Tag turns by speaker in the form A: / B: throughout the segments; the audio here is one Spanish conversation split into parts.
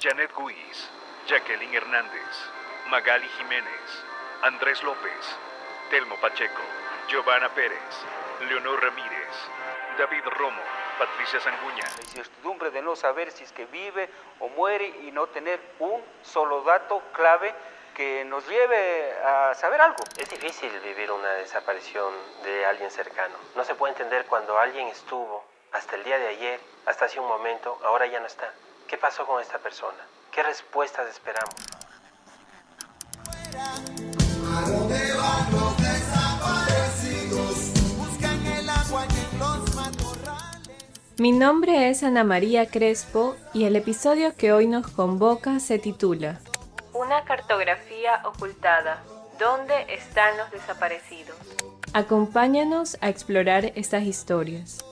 A: Janet Guiz, Jacqueline Hernández, Magali Jiménez, Andrés López, Telmo Pacheco, Giovanna Pérez, Leonor Ramírez, David Romo, Patricia Sanguña.
B: La incertidumbre de no saber si es que vive o muere y no tener un solo dato clave que nos lleve a saber algo.
C: Es difícil vivir una desaparición de alguien cercano. No se puede entender cuando alguien estuvo hasta el día de ayer, hasta hace un momento, ahora ya no está. ¿Qué pasó con esta persona? ¿Qué respuestas esperamos?
D: Mi nombre es Ana María Crespo y el episodio que hoy nos convoca se titula Una cartografía ocultada. ¿Dónde están los desaparecidos? Acompáñanos a explorar estas historias.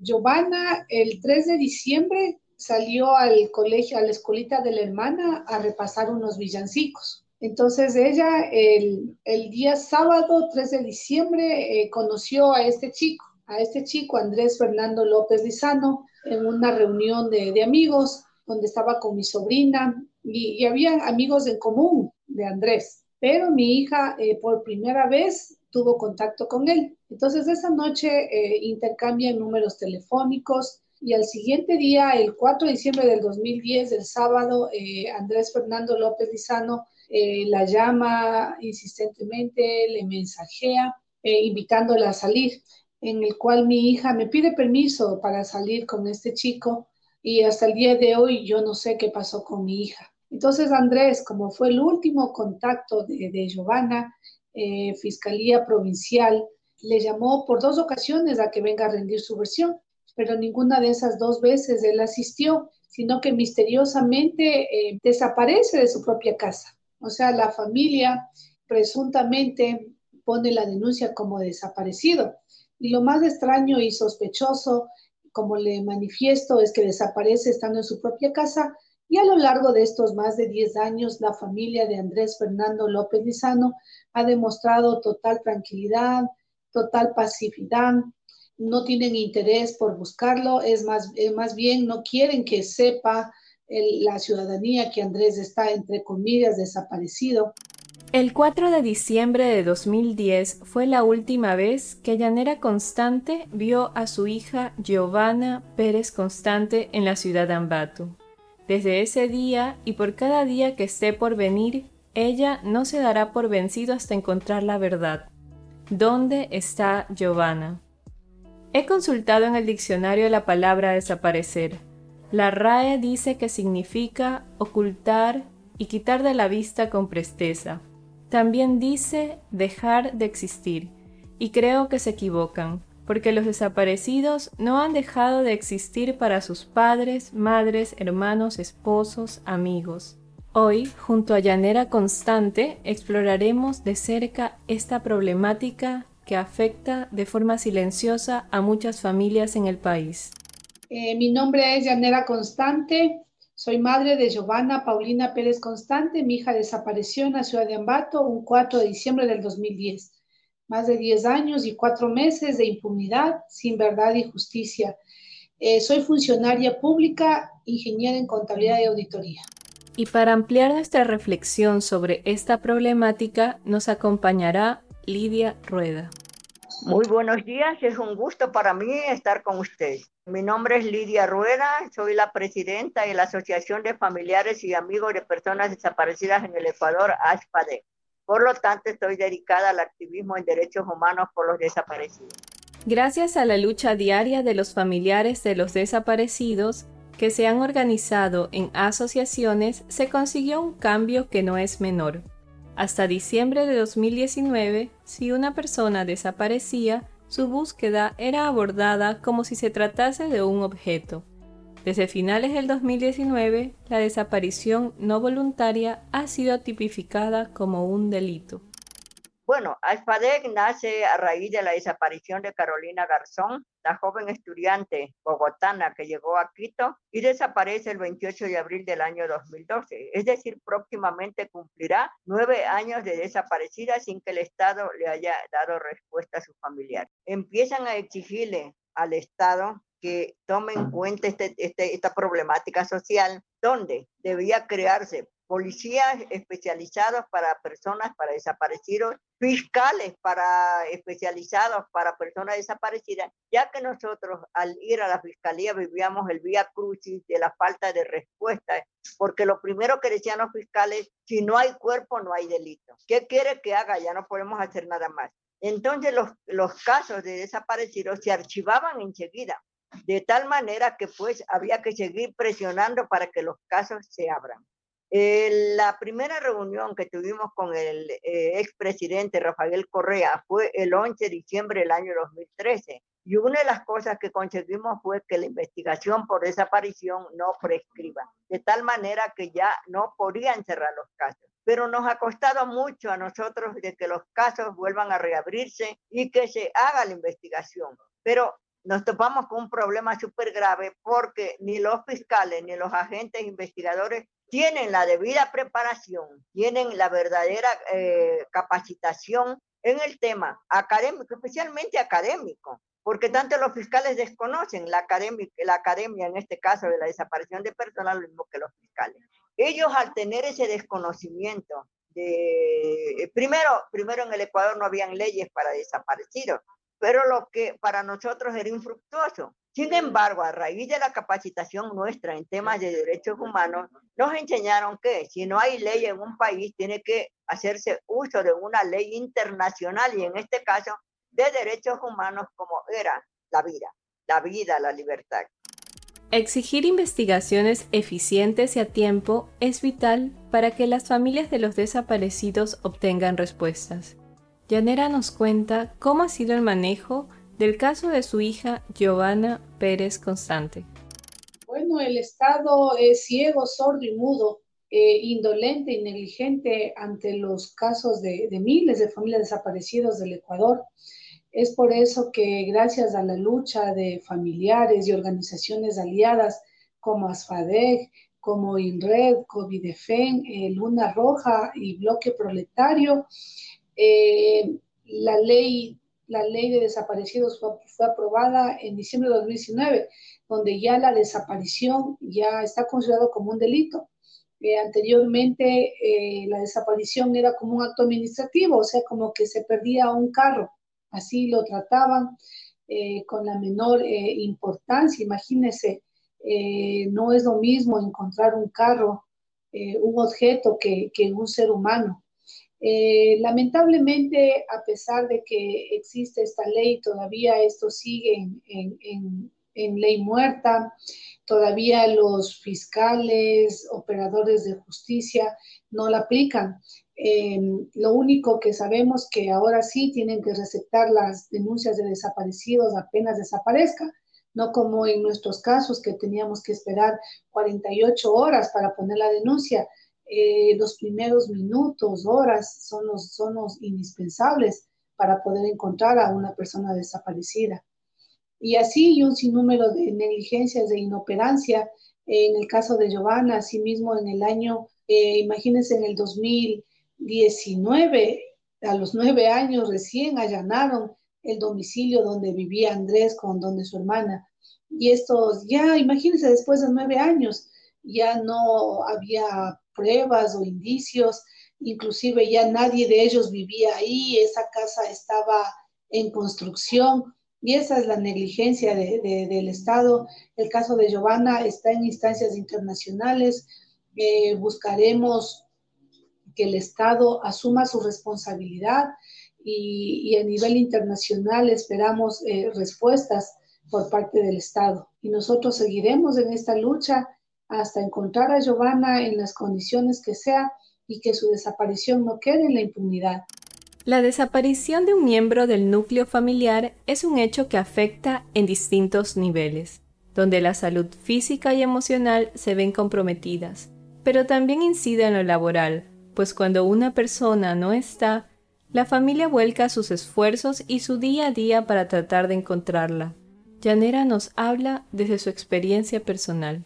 E: Giovanna el 3 de diciembre salió al colegio, a la escuelita de la hermana a repasar unos villancicos. Entonces ella el, día sábado 3 de diciembre eh, conoció a este chico, a este chico Andrés Fernando López Lizano en una reunión de, amigos donde estaba con mi sobrina y, y había amigos en común de Andrés. Pero mi hija eh, por primera vez tuvo contacto con él. Entonces esa noche eh, intercambian números telefónicos y al siguiente día, el 4 de diciembre del 2010, el sábado, eh, Andrés Fernando López Lizano eh, la llama insistentemente, le mensajea, invitándola a salir, en el cual mi hija me pide permiso para salir con este chico y hasta el día de hoy yo no sé qué pasó con mi hija. Entonces Andrés, como fue el último contacto de, de Giovanna, eh, Fiscalía Provincial le llamó por dos ocasiones a que venga a rendir su versión, pero ninguna de esas dos veces él asistió, sino que misteriosamente eh, desaparece de su propia casa. O sea, la familia presuntamente pone la denuncia como desaparecido. Y lo más extraño y sospechoso, como le manifiesto, es que desaparece estando en su propia casa y a lo largo de estos más de 10 años, la familia de Andrés Fernando López Lizano ha demostrado total tranquilidad, total pacificidad, no tienen interés por buscarlo, es más, más bien no quieren que sepa la ciudadanía que Andrés está, entre comillas, desaparecido.
D: El 4 de diciembre de 2010 fue la última vez que Llanera Constante vio a su hija Giovanna Pérez Constante en la ciudad de Ambato. Desde ese día y por cada día que esté por venir, ella no se dará por vencido hasta encontrar la verdad. ¿Dónde está Giovanna? He consultado en el diccionario la palabra desaparecer. La RAE dice que significa ocultar y quitar de la vista con presteza. También dice dejar de existir, y creo que se equivocan porque los desaparecidos no han dejado de existir para sus padres, madres, hermanos, esposos, amigos. Hoy, junto a Llanera Constante, exploraremos de cerca esta problemática que afecta de forma silenciosa a muchas familias en el país.
E: Eh, mi nombre es Llanera Constante, soy madre de Giovanna Paulina Pérez Constante, mi hija desapareció en la ciudad de Ambato un 4 de diciembre del 2010 más de 10 años y 4 meses de impunidad sin verdad y justicia. Eh, soy funcionaria pública, ingeniera en contabilidad y auditoría.
D: Y para ampliar nuestra reflexión sobre esta problemática nos acompañará Lidia Rueda.
F: Muy buenos días, es un gusto para mí estar con ustedes. Mi nombre es Lidia Rueda, soy la presidenta de la Asociación de Familiares y Amigos de Personas Desaparecidas en el Ecuador, ASPADE. Por lo tanto, estoy dedicada al activismo en derechos humanos por los desaparecidos.
D: Gracias a la lucha diaria de los familiares de los desaparecidos, que se han organizado en asociaciones, se consiguió un cambio que no es menor. Hasta diciembre de 2019, si una persona desaparecía, su búsqueda era abordada como si se tratase de un objeto, desde finales del 2019, la desaparición no voluntaria ha sido tipificada como un delito.
F: Bueno, ASPADEC nace a raíz de la desaparición de Carolina Garzón, la joven estudiante bogotana que llegó a Quito y desaparece el 28 de abril del año 2012. Es decir, próximamente cumplirá nueve años de desaparecida sin que el Estado le haya dado respuesta a su familiar. Empiezan a exigirle al Estado que tome en cuenta este, este, esta problemática social, donde debía crearse policías especializados para personas para desaparecidos, fiscales para especializados para personas desaparecidas, ya que nosotros al ir a la fiscalía vivíamos el vía crucis de la falta de respuesta, porque lo primero que decían los fiscales, si no hay cuerpo no hay delito. ¿Qué quiere que haga? Ya no podemos hacer nada más. Entonces los, los casos de desaparecidos se archivaban enseguida, de tal manera que pues había que seguir presionando para que los casos se abran. Eh, la primera reunión que tuvimos con el eh, expresidente Rafael Correa fue el 11 de diciembre del año 2013. Y una de las cosas que conseguimos fue que la investigación por desaparición no prescriba, de tal manera que ya no podían cerrar los casos. Pero nos ha costado mucho a nosotros de que los casos vuelvan a reabrirse y que se haga la investigación. Pero nos topamos con un problema súper grave porque ni los fiscales ni los agentes investigadores tienen la debida preparación, tienen la verdadera eh, capacitación en el tema académico, especialmente académico, porque tanto los fiscales desconocen la academia, la academia, en este caso de la desaparición de personas, lo mismo que los fiscales. Ellos al tener ese desconocimiento, de, primero, primero en el Ecuador no habían leyes para desaparecidos, pero lo que para nosotros era infructuoso. Sin embargo, a raíz de la capacitación nuestra en temas de derechos humanos, nos enseñaron que si no hay ley en un país, tiene que hacerse uso de una ley internacional y en este caso de derechos humanos como era la vida, la vida, la libertad.
D: Exigir investigaciones eficientes y a tiempo es vital para que las familias de los desaparecidos obtengan respuestas. Yanera nos cuenta cómo ha sido el manejo del caso de su hija Giovanna Pérez Constante.
E: Bueno, el Estado es ciego, sordo y mudo, eh, indolente y negligente ante los casos de, miles de familias desaparecidas del Ecuador. Es por eso que gracias a la lucha de familiares y organizaciones aliadas como ASFADEC, como INRED, COVIDEFEN, eh, Luna Roja y Bloque Proletario, eh, la, ley, la ley de desaparecidos fue, aprobada en diciembre de 2019, donde ya la desaparición ya está considerado como un delito. Eh, anteriormente eh, la desaparición era como un acto administrativo, o sea, como que se perdía un carro, así lo trataban con la menor importancia. Imagínense, no es lo mismo encontrar un carro, un objeto que un ser humano. Eh, lamentablemente, a pesar de que existe esta ley, todavía esto sigue en, ley muerta, todavía los fiscales, operadores de justicia no la aplican. Em, lo único que sabemos que ahora sí tienen que receptar las denuncias de desaparecidos apenas desaparezca, no como en nuestros casos que teníamos que esperar 48 horas para poner la denuncia. Eh, los primeros minutos, horas son los, son los indispensables para poder encontrar a una persona desaparecida. Y así un sinnúmero de negligencias, de inoperancia. En el caso de Giovanna, asimismo en el año, eh, imagínense en el 2019, a los nueve años recién allanaron el domicilio donde vivía Andrés con donde su hermana. Y estos, ya imagínense, después de nueve años, ya no había pruebas o indicios, inclusive ya nadie de ellos vivía ahí, esa casa estaba en construcción y esa es la negligencia del Estado. El caso de Giovanna está en instancias internacionales. Eh, buscaremos que el Estado asuma su responsabilidad y, a nivel internacional esperamos eh, respuestas por parte del Estado. Y nosotros seguiremos en esta lucha hasta encontrar a Giovanna en las condiciones que sea y que su desaparición no quede en la impunidad.
D: La desaparición de un miembro del núcleo familiar es un hecho que afecta en distintos niveles, donde la salud física y emocional se ven comprometidas, pero también incide en lo laboral, pues cuando una persona no está, la familia vuelca sus esfuerzos y su día a día para tratar de encontrarla. Llanera nos habla desde su experiencia personal.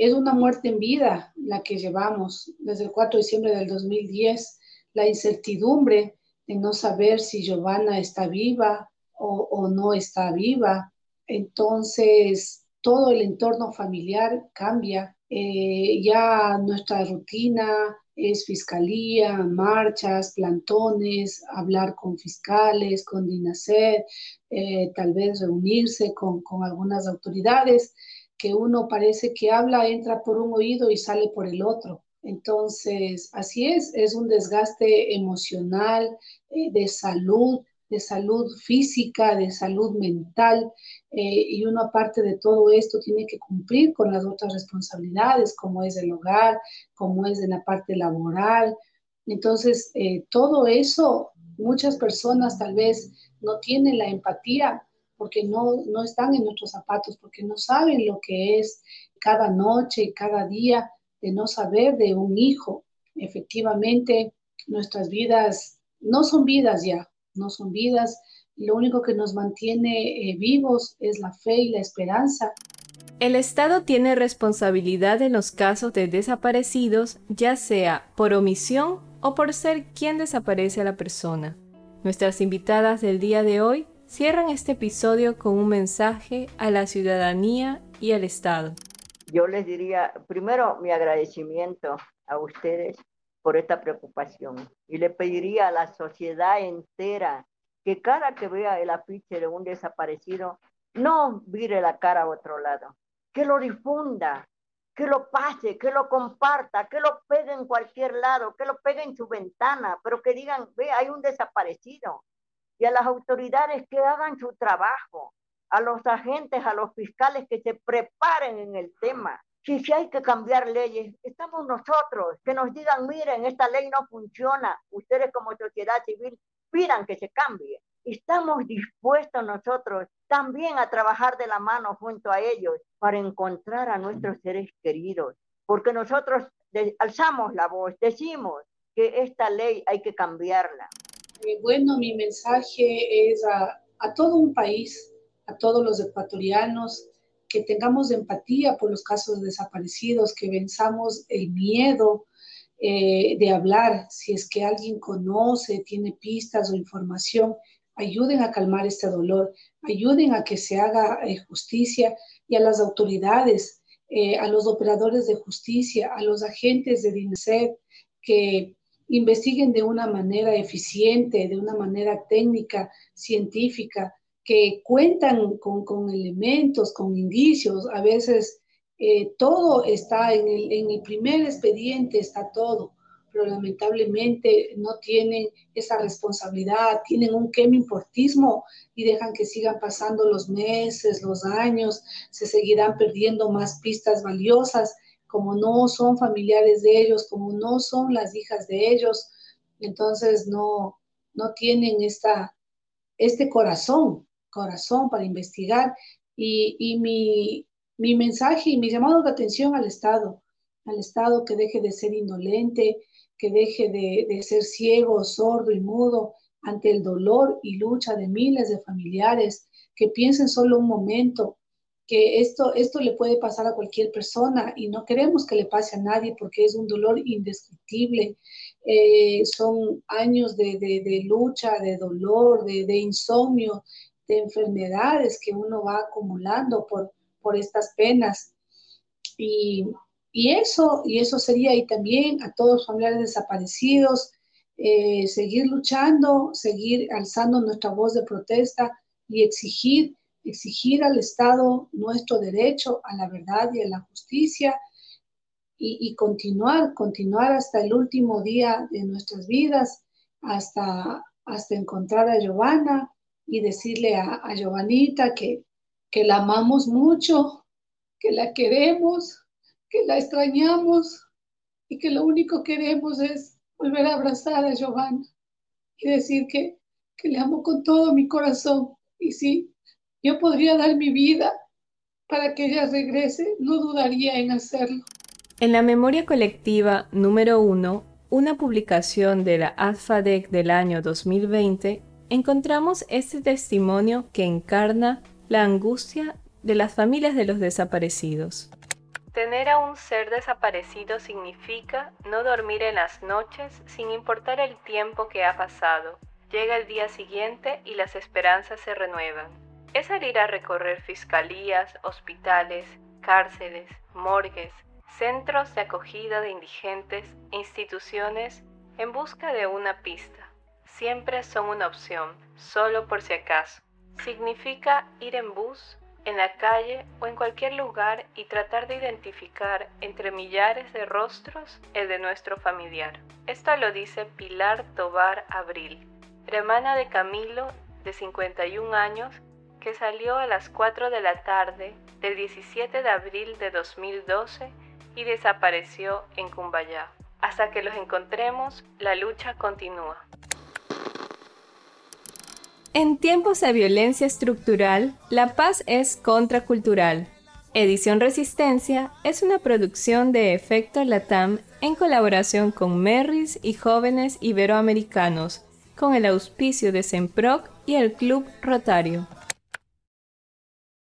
E: Es una muerte en vida la que llevamos desde el 4 de diciembre del 2010, la incertidumbre de no saber si Giovanna está viva o, no está viva, entonces todo el entorno familiar cambia. Eh, ya nuestra rutina es fiscalía, marchas, plantones, hablar con fiscales, con DINASER, eh, tal vez reunirse con algunas autoridades, que uno parece que habla, entra por un oído y sale por el otro. Entonces, así es, es un desgaste emocional, eh, de salud, de salud física, de salud mental, eh, y uno aparte de todo esto tiene que cumplir con las otras responsabilidades, como es el hogar, como es en la parte laboral. Entonces, eh, todo eso, muchas personas tal vez no tienen la empatía porque no, no están en nuestros zapatos, porque no saben lo que es cada noche, cada día de no saber de un hijo. Efectivamente, nuestras vidas no son vidas ya, no son vidas. Lo único que nos mantiene eh, vivos es la fe y la esperanza.
D: El Estado tiene responsabilidad en los casos de desaparecidos, ya sea por omisión o por ser quien desaparece a la persona. Nuestras invitadas del día de hoy cierran este episodio con un mensaje a la ciudadanía y al Estado.
F: Yo les diría, primero, mi agradecimiento a ustedes por esta preocupación. Y le pediría a la sociedad entera que cada que vea el afiche de un desaparecido, no vire la cara a otro lado, que lo difunda, que lo pase, que lo comparta, que lo pegue en cualquier lado, que lo pegue en su ventana, pero que digan, ve, hay un desaparecido. Y a las autoridades que hagan su trabajo, a los agentes, a los fiscales que se preparen en el tema. Si, si hay que cambiar leyes, estamos nosotros, que nos digan, miren, esta ley no funciona, ustedes como sociedad civil pidan que se cambie. Estamos dispuestos nosotros también a trabajar de la mano junto a ellos para encontrar a nuestros seres queridos, porque nosotros alzamos la voz, decimos que esta ley hay que cambiarla.
E: Eh, bueno, mi mensaje es a, a todo un país, a todos los ecuatorianos, que tengamos empatía por los casos desaparecidos, que venzamos el miedo eh, de hablar. Si es que alguien conoce, tiene pistas o información, ayuden a calmar este dolor, ayuden a que se haga eh, justicia y a las autoridades, eh, a los operadores de justicia, a los agentes de DINSED, que investiguen de una manera eficiente, de una manera técnica, científica, que cuentan con, elementos, con indicios, a veces eh, todo está en el, primer expediente, está todo, pero lamentablemente no tienen esa responsabilidad, tienen un importismo y dejan que sigan pasando los meses, los años, se seguirán perdiendo más pistas valiosas, como no son familiares de ellos, como no son las hijas de ellos, entonces no, no tienen esta, este corazón corazón para investigar. Y, mi, mensaje y mi llamado de atención al Estado, al Estado que deje de ser indolente, que deje de, ser ciego, sordo y mudo ante el dolor y lucha de miles de familiares, que piensen solo un momento que esto, esto le puede pasar a cualquier persona y no queremos que le pase a nadie porque es un dolor indescriptible. Eh, son años de, lucha, de dolor, de, de insomnio de enfermedades que uno va acumulando por, por estas penas. Y, eso, y eso sería, y también a todos los familiares desaparecidos, eh, seguir luchando, seguir alzando nuestra voz de protesta y exigir, exigir al Estado nuestro derecho a la verdad y a la justicia y, continuar, continuar hasta el último día de nuestras vidas, hasta, hasta encontrar a Giovanna, y decirle a, a Giovanita que, que la amamos mucho, que la queremos, que la extrañamos y que lo único que queremos es volver a abrazar a Giovanna y decir que, que le amo con todo mi corazón. Y si yo podría dar mi vida para que ella regrese, no dudaría en hacerlo.
D: En la memoria colectiva número uno, una publicación de la AFADEC del año 2020 encontramos este testimonio que encarna la angustia de las familias de los desaparecidos. Tener a un ser desaparecido significa no dormir en las noches sin importar el tiempo que ha pasado. Llega el día siguiente y las esperanzas se renuevan. Es salir a recorrer fiscalías, hospitales, cárceles, morgues, centros de acogida de indigentes, instituciones en busca de una pista. Siempre son una opción, solo por si acaso. Significa ir en bus, en la calle o en cualquier lugar y tratar de identificar entre millares de rostros el de nuestro familiar. Esto lo dice Pilar Tobar Abril, hermana de Camilo, de 51 años, que salió a las 4 de la tarde del 17 de abril de 2012 y desapareció en Cumbayá. Hasta que los encontremos, la lucha continúa. En tiempos de violencia estructural, la paz es contracultural. Edición Resistencia es una producción de Efecto Latam en colaboración con Merris y jóvenes iberoamericanos, con el auspicio de Semproc y el Club Rotario.